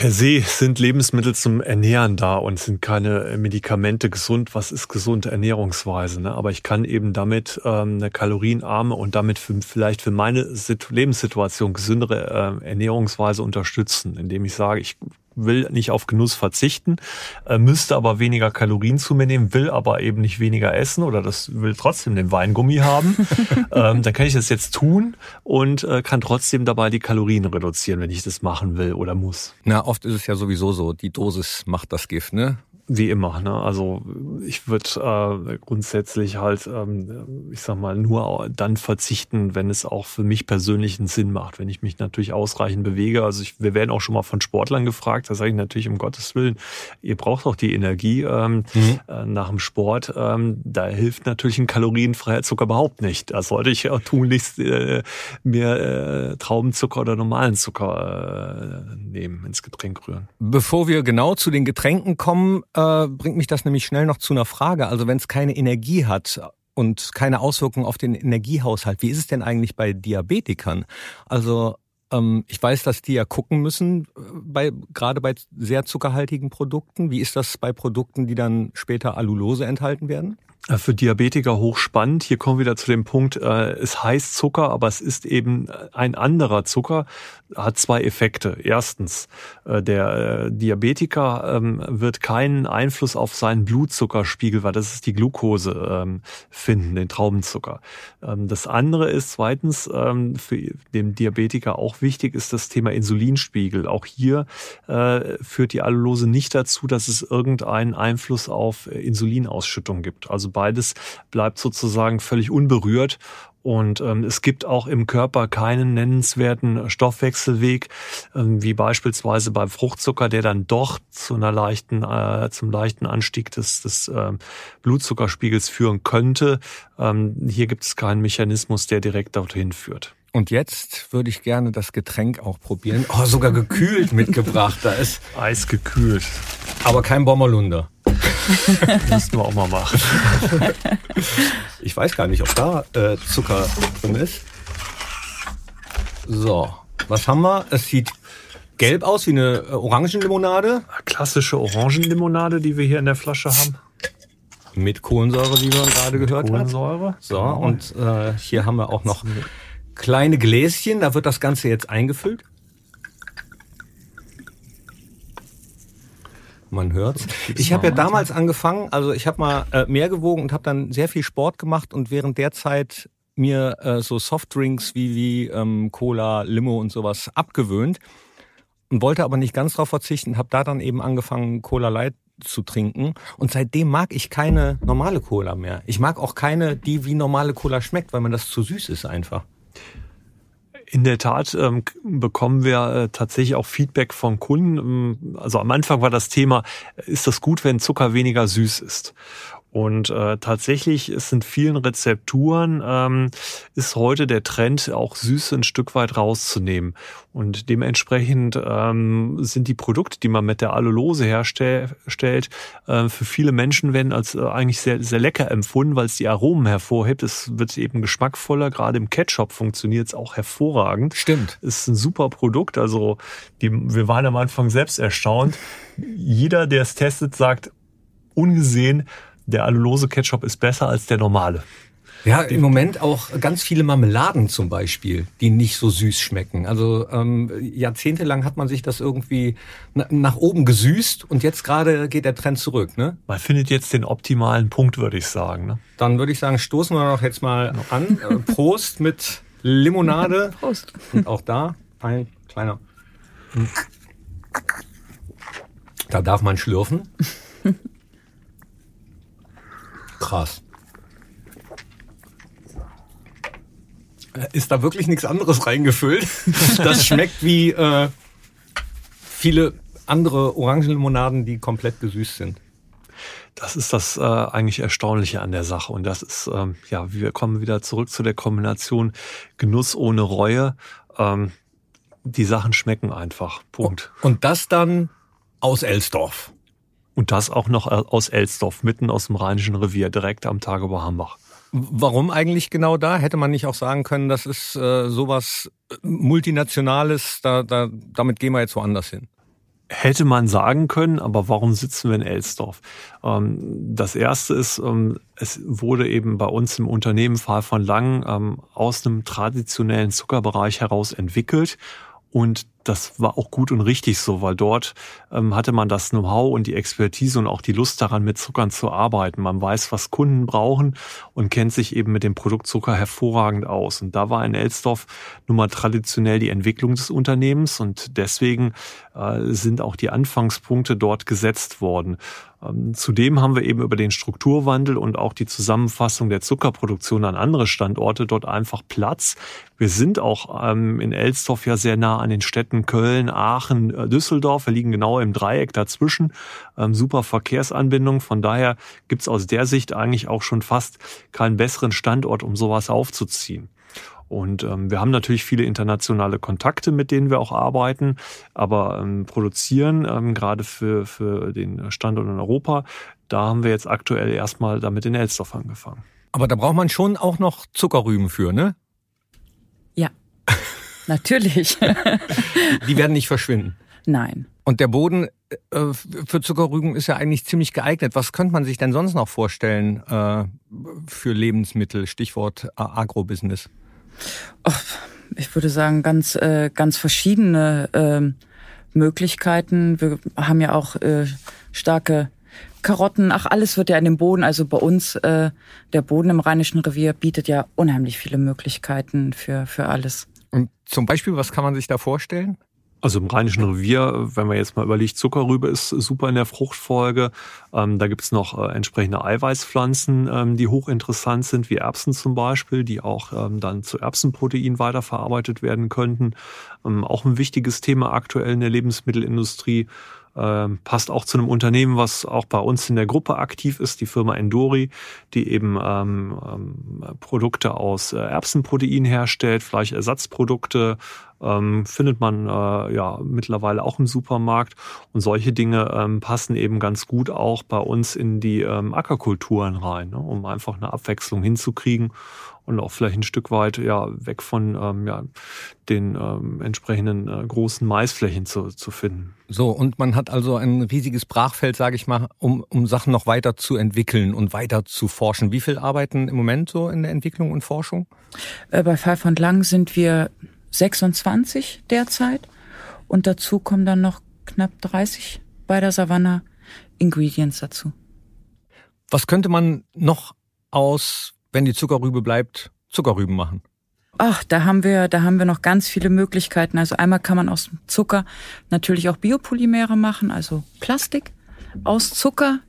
Per se sind Lebensmittel zum Ernähren da und sind keine Medikamente gesund. Was ist gesunde Ernährungsweise? Ne? Aber ich kann eben damit ähm, eine kalorienarme und damit für, vielleicht für meine Lebenssituation gesündere äh, Ernährungsweise unterstützen, indem ich sage, ich will nicht auf Genuss verzichten, äh, müsste aber weniger Kalorien zu mir nehmen, will aber eben nicht weniger essen oder das will trotzdem den Weingummi haben, (laughs) ähm, dann kann ich das jetzt tun und äh, kann trotzdem dabei die Kalorien reduzieren, wenn ich das machen will oder muss. Na, oft ist es ja sowieso so, die Dosis macht das Gift, ne? Wie immer, ne? Also ich würde äh, grundsätzlich halt, ähm, ich sag mal, nur dann verzichten, wenn es auch für mich persönlich einen Sinn macht, wenn ich mich natürlich ausreichend bewege. Also ich, wir werden auch schon mal von Sportlern gefragt, da sage ich natürlich um Gottes Willen, ihr braucht auch die Energie ähm, mhm. äh, nach dem Sport. Ähm, da hilft natürlich ein kalorienfreier Zucker überhaupt nicht. Da sollte ich auch tunlichst äh, mir äh, Traubenzucker oder normalen Zucker äh, nehmen, ins Getränk rühren. Bevor wir genau zu den Getränken kommen, äh, bringt mich das nämlich schnell noch zu einer Frage. Also wenn es keine Energie hat und keine Auswirkungen auf den Energiehaushalt, wie ist es denn eigentlich bei Diabetikern? Also ähm, ich weiß, dass die ja gucken müssen, äh, bei, gerade bei sehr zuckerhaltigen Produkten. Wie ist das bei Produkten, die dann später Allulose enthalten werden? Äh, für Diabetiker hochspannend. Hier kommen wir wieder zu dem Punkt, äh, es heißt Zucker, aber es ist eben ein anderer Zucker, hat zwei Effekte. Erstens, äh, der Diabetiker ähm, wird keinen Einfluss auf seinen Blutzuckerspiegel, weil das ist die Glucose, ähm, finden, den Traubenzucker. Ähm, das andere ist zweitens, für den Diabetiker auch wichtig, ist das Thema Insulinspiegel. Auch hier führt die Allulose nicht dazu, dass es irgendeinen Einfluss auf Insulinausschüttung gibt. Also beides bleibt sozusagen völlig unberührt. Und ähm, es gibt auch im Körper keinen nennenswerten Stoffwechselweg, ähm, wie beispielsweise beim Fruchtzucker, der dann doch zu einer leichten, äh, zum leichten Anstieg des, des ähm, Blutzuckerspiegels führen könnte. Ähm, hier gibt es keinen Mechanismus, der direkt dorthin führt. Und jetzt würde ich gerne das Getränk auch probieren. Oh, sogar gekühlt mitgebracht. Da ist Eisgekühlt. Aber kein Bommerlunder. (laughs) Müssten wir auch mal machen. (laughs) Ich weiß gar nicht, ob da äh, Zucker drin ist. So, was haben wir? Es sieht gelb aus wie eine äh, Orangenlimonade. Klassische Orangenlimonade, die wir hier in der Flasche haben. Mit Kohlensäure, wie man gerade Mit gehört Kohlensäure. hat. So, genau. und äh, hier haben wir auch noch kleine Gläschen. Da wird das Ganze jetzt eingefüllt. Man hört's. Ich habe ja damals angefangen, also ich habe mal äh, mehr gewogen und habe dann sehr viel Sport gemacht und während der Zeit mir äh, so Softdrinks wie wie ähm, Cola, Limo und sowas abgewöhnt und wollte aber nicht ganz drauf verzichten, habe da dann eben angefangen Cola Light zu trinken und seitdem mag ich keine normale Cola mehr. Ich mag auch keine, die wie normale Cola schmeckt, weil man das zu süß ist einfach. In der Tat ähm, bekommen wir äh, tatsächlich auch Feedback von Kunden. Ähm, also am Anfang war das Thema, ist das gut, wenn Zucker weniger süß ist? Und äh, tatsächlich ist in vielen Rezepturen ähm, ist heute der Trend, auch Süße ein Stück weit rauszunehmen. Und dementsprechend ähm, sind die Produkte, die man mit der Allulose herstellt, äh, für viele Menschen werden als äh, eigentlich sehr, sehr lecker empfunden, weil es die Aromen hervorhebt. Es wird eben geschmackvoller. Gerade im Ketchup funktioniert es auch hervorragend. Stimmt. Ist ein super Produkt. Also die, wir waren am Anfang selbst erstaunt. Jeder, der es testet, sagt, ungesehen, der Allulose-Ketchup ist besser als der normale. Ja, im Moment auch ganz viele Marmeladen zum Beispiel, die nicht so süß schmecken. Also ähm, jahrzehntelang hat man sich das irgendwie nach oben gesüßt und jetzt gerade geht der Trend zurück. Ne? Man findet jetzt den optimalen Punkt, würde ich sagen. Ne? Dann würde ich sagen, stoßen wir doch jetzt mal an. Äh, Prost mit Limonade. (laughs) Prost. Und auch da ein kleiner. Da darf man schlürfen. (laughs) Krass. Ist da wirklich nichts anderes reingefüllt? (laughs) Das schmeckt wie äh, viele andere Orangenlimonaden, die komplett gesüßt sind. Das ist das äh, eigentlich Erstaunliche an der Sache. Und das ist, ähm, ja, wir kommen wieder zurück zu der Kombination Genuss ohne Reue. Ähm, die Sachen schmecken einfach. Punkt. Und das dann aus Elsdorf. Und das auch noch aus Elsdorf, mitten aus dem Rheinischen Revier, direkt am Tagebau Hambach. Warum eigentlich genau da? Hätte man nicht auch sagen können, das ist äh, sowas Multinationales, da, da, damit gehen wir jetzt woanders hin? Hätte man sagen können, aber warum sitzen wir in Elsdorf? Ähm, das erste ist, ähm, es wurde eben bei uns im Unternehmen Fall von Lang ähm, aus einem traditionellen Zuckerbereich heraus entwickelt und das war auch gut und richtig so, weil dort ähm, hatte man das Know-how und die Expertise und auch die Lust daran, mit Zuckern zu arbeiten. Man weiß, was Kunden brauchen und kennt sich eben mit dem Produkt Zucker hervorragend aus. Und da war in Elsdorf nun mal traditionell die Entwicklung des Unternehmens und deswegen äh, sind auch die Anfangspunkte dort gesetzt worden. Ähm, zudem haben wir eben über den Strukturwandel und auch die Zusammenfassung der Zuckerproduktion an andere Standorte dort einfach Platz. Wir sind auch ähm, in Elsdorf ja sehr nah an den Städten Köln, Aachen, äh, Düsseldorf. Wir liegen genau im Dreieck dazwischen. Ähm, super Verkehrsanbindung. Von daher gibt's aus der Sicht eigentlich auch schon fast keinen besseren Standort, um sowas aufzuziehen. Und ähm, wir haben natürlich viele internationale Kontakte, mit denen wir auch arbeiten, aber ähm, produzieren, ähm, gerade für, für den Standort in Europa, da haben wir jetzt aktuell erstmal damit in Elsdorf angefangen. Aber da braucht man schon auch noch Zuckerrüben für, ne? Ja, (laughs) natürlich. (laughs) Die werden nicht verschwinden. Nein. Und der Boden äh, für Zuckerrüben ist ja eigentlich ziemlich geeignet. Was könnte man sich denn sonst noch vorstellen äh, für Lebensmittel? Stichwort Agrobusiness. Oh, ich würde sagen, ganz, äh, ganz verschiedene äh, Möglichkeiten. Wir haben ja auch äh, starke Karotten, ach, alles wird ja in dem Boden, also bei uns, äh, der Boden im Rheinischen Revier bietet ja unheimlich viele Möglichkeiten für, für alles. Und zum Beispiel, was kann man sich da vorstellen? Also im Rheinischen Revier, wenn man jetzt mal überlegt, Zuckerrübe ist super in der Fruchtfolge. Ähm, da gibt es noch äh, entsprechende Eiweißpflanzen, ähm, die hochinteressant sind, wie Erbsen zum Beispiel, die auch ähm, dann zu Erbsenprotein weiterverarbeitet werden könnten. Ähm, auch ein wichtiges Thema aktuell in der Lebensmittelindustrie. Ähm, passt auch zu einem Unternehmen, was auch bei uns in der Gruppe aktiv ist, die Firma Endori, die eben ähm, ähm, Produkte aus äh, Erbsenprotein herstellt, Fleischersatzprodukte, ähm, findet man äh, ja mittlerweile auch im Supermarkt. Und solche Dinge ähm, passen eben ganz gut auch bei uns in die ähm, Ackerkulturen rein, ne, um einfach eine Abwechslung hinzukriegen und auch vielleicht ein Stück weit ja weg von ähm, ja, den ähm, entsprechenden äh, großen Maisflächen zu, zu finden. So, und man hat also ein riesiges Brachfeld, sage ich mal, um, um Sachen noch weiter zu entwickeln und weiter zu forschen. Wie viel arbeiten im Moment so in der Entwicklung und Forschung? Äh, bei Pfeif und Lang sind wir 26 derzeit und dazu kommen dann noch knapp 30 bei der Savannah Ingredients dazu. Was könnte man noch aus wenn die Zuckerrübe bleibt, Zuckerrüben machen? Ach, da haben wir, da haben wir noch ganz viele Möglichkeiten. Also einmal kann man aus Zucker natürlich auch Biopolymere machen, also Plastik aus Zucker.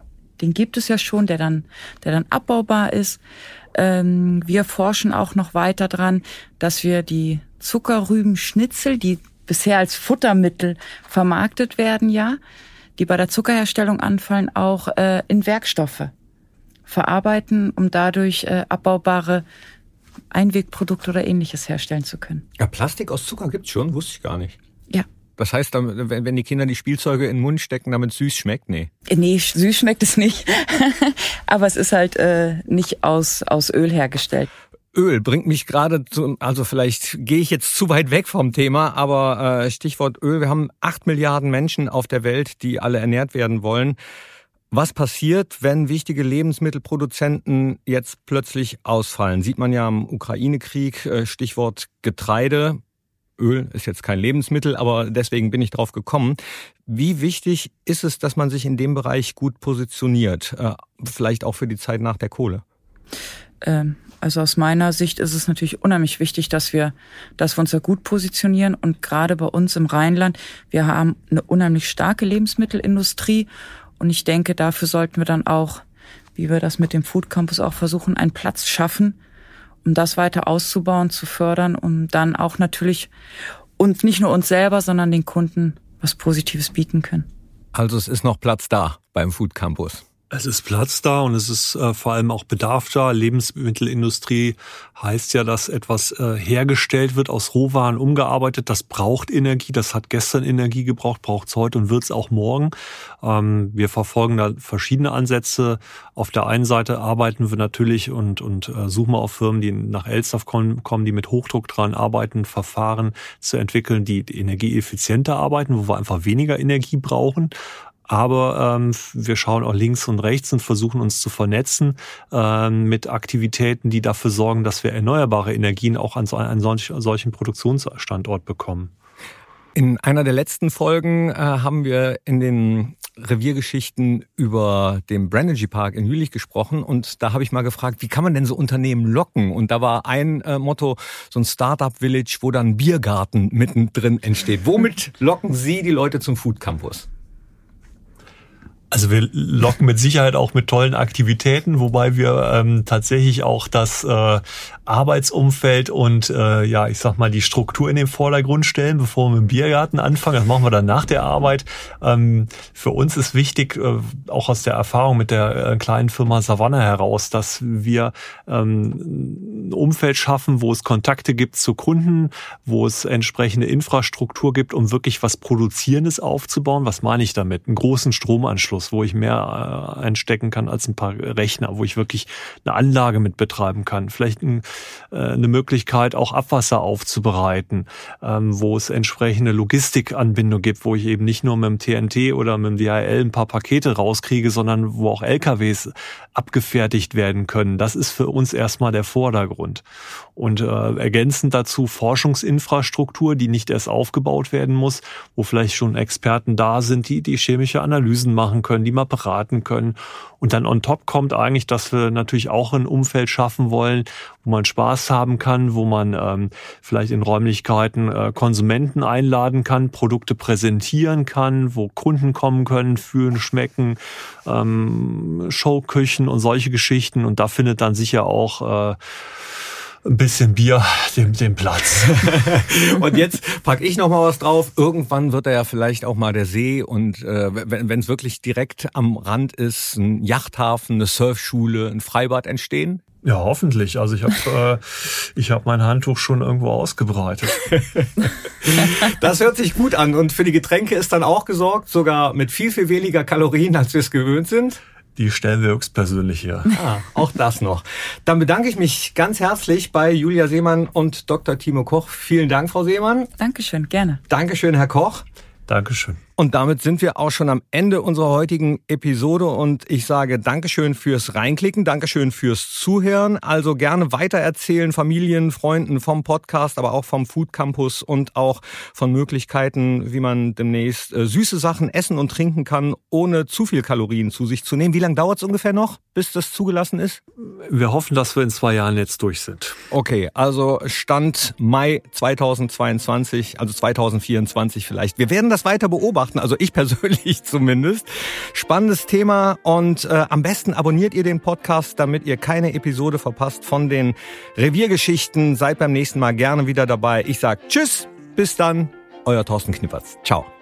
Den gibt es ja schon, der dann, der dann abbaubar ist. Ähm, wir forschen auch noch weiter dran, dass wir die Zuckerrübenschnitzel, die bisher als Futtermittel vermarktet werden, ja, die bei der Zuckerherstellung anfallen, auch äh, in Werkstoffe verarbeiten, um dadurch äh, abbaubare Einwegprodukte oder ähnliches herstellen zu können. Ja, Plastik aus Zucker gibt's schon, wusste ich gar nicht. Ja. Das heißt, wenn die Kinder die Spielzeuge in den Mund stecken, damit süß schmeckt? Nee. Nee, süß schmeckt es nicht. (laughs) Aber es ist halt äh, nicht aus, aus Öl hergestellt. Öl bringt mich gerade zu, also vielleicht gehe ich jetzt zu weit weg vom Thema, aber äh, Stichwort Öl. Wir haben acht Milliarden Menschen auf der Welt, die alle ernährt werden wollen. Was passiert, wenn wichtige Lebensmittelproduzenten jetzt plötzlich ausfallen? Sieht man ja im Ukraine-Krieg, äh, Stichwort Getreide. Öl ist jetzt kein Lebensmittel, aber deswegen bin ich drauf gekommen. Wie wichtig ist es, dass man sich in dem Bereich gut positioniert? Äh, vielleicht auch für die Zeit nach der Kohle? Ähm, also aus meiner Sicht ist es natürlich unheimlich wichtig, dass wir, dass wir uns da gut positionieren und gerade bei uns im Rheinland, wir haben eine unheimlich starke Lebensmittelindustrie und ich denke, dafür sollten wir dann auch, wie wir das mit dem Food Campus auch versuchen, einen Platz schaffen, um das weiter auszubauen, zu fördern, um dann auch natürlich und nicht nur uns selber, sondern den Kunden was Positives bieten können. Also es ist noch Platz da beim Food Campus. Es ist Platz da und es ist äh, vor allem auch Bedarf da. Lebensmittelindustrie heißt ja, dass etwas äh, hergestellt wird, aus Rohwaren umgearbeitet. Das braucht Energie. Das hat gestern Energie gebraucht, braucht es heute und wird es auch morgen. Ähm, wir verfolgen da verschiedene Ansätze. Auf der einen Seite arbeiten wir natürlich und, und äh, suchen wir auf Firmen, die nach Elstaff kommen, kommen, die mit Hochdruck dran arbeiten, Verfahren zu entwickeln, die energieeffizienter arbeiten, wo wir einfach weniger Energie brauchen. Aber ähm, wir schauen auch links und rechts und versuchen uns zu vernetzen ähm, mit Aktivitäten, die dafür sorgen, dass wir erneuerbare Energien auch an, so, an solch, solchen Produktionsstandort bekommen. In einer der letzten Folgen äh, haben wir in den Reviergeschichten über den Branergy Park in Jülich gesprochen und da habe ich mal gefragt, wie kann man denn so Unternehmen locken? Und da war ein äh, Motto, so ein Startup Village, wo dann Biergarten mittendrin entsteht. Womit locken Sie die Leute zum Food Campus? Also wir locken mit Sicherheit auch mit tollen Aktivitäten, wobei wir ähm, tatsächlich auch das äh, Arbeitsumfeld und äh, ja, ich sag mal die Struktur in den Vordergrund stellen, bevor wir mit dem Biergarten anfangen. Das machen wir dann nach der Arbeit. Ähm, für uns ist wichtig, äh, auch aus der Erfahrung mit der äh, kleinen Firma Savannah heraus, dass wir ähm, ein Umfeld schaffen, wo es Kontakte gibt zu Kunden, wo es entsprechende Infrastruktur gibt, um wirklich was Produzierendes aufzubauen. Was meine ich damit? Einen großen Stromanschluss Autos, wo ich mehr äh, einstecken kann als ein paar Rechner, wo ich wirklich eine Anlage mit betreiben kann. Vielleicht ein, äh, eine Möglichkeit, auch Abwasser aufzubereiten, ähm, wo es entsprechende Logistikanbindung gibt, wo ich eben nicht nur mit dem TNT oder mit dem DHL ein paar Pakete rauskriege, sondern wo auch LKWs abgefertigt werden können. Das ist für uns erstmal der Vordergrund. Und äh, ergänzend dazu Forschungsinfrastruktur, die nicht erst aufgebaut werden muss, wo vielleicht schon Experten da sind, die die chemische Analysen machen können, die mal beraten können. Und dann on top kommt eigentlich, dass wir natürlich auch ein Umfeld schaffen wollen, wo man Spaß haben kann, wo man ähm, vielleicht in Räumlichkeiten äh, Konsumenten einladen kann, Produkte präsentieren kann, wo Kunden kommen können, fühlen, schmecken, ähm, Showküchen und solche Geschichten. Und da findet dann sicher auch äh, ein bisschen Bier dem, dem Platz. (laughs) und jetzt pack ich noch mal was drauf. Irgendwann wird er ja vielleicht auch mal der See und äh, wenn es wirklich direkt am Rand ist, ein Yachthafen, eine Surfschule, ein Freibad entstehen. Ja, hoffentlich. Also ich habe (laughs) äh, ich habe mein Handtuch schon irgendwo ausgebreitet. (laughs) das hört sich gut an und für die Getränke ist dann auch gesorgt, sogar mit viel viel weniger Kalorien, als wir es gewöhnt sind. Die stellen wir höchstpersönlich her. Ah, auch das noch. Dann bedanke ich mich ganz herzlich bei Julia Seemann und Dr. Timo Koch. Vielen Dank, Frau Seemann. Dankeschön, gerne. Dankeschön, Herr Koch. Dankeschön. Und damit sind wir auch schon am Ende unserer heutigen Episode und ich sage Dankeschön fürs Reinklicken, Dankeschön fürs Zuhören. Also gerne weitererzählen, Familien, Freunden vom Podcast, aber auch vom Food Campus und auch von Möglichkeiten, wie man demnächst äh, süße Sachen essen und trinken kann, ohne zu viel Kalorien zu sich zu nehmen. Wie lange dauert es ungefähr noch, bis das zugelassen ist? Wir hoffen, dass wir in zwei Jahren jetzt durch sind. Okay, also Stand Mai 2022, also 2024 vielleicht. Wir werden das weiter beobachten beobachten, also ich (laughs) persönlich zumindest. Spannendes Thema und äh, am besten abonniert ihr den Podcast, damit ihr keine Episode verpasst von den Reviergeschichten. Seid beim nächsten Mal gerne wieder dabei. Ich sag Tschüss, bis dann, euer Thorsten Knippertz. Ciao.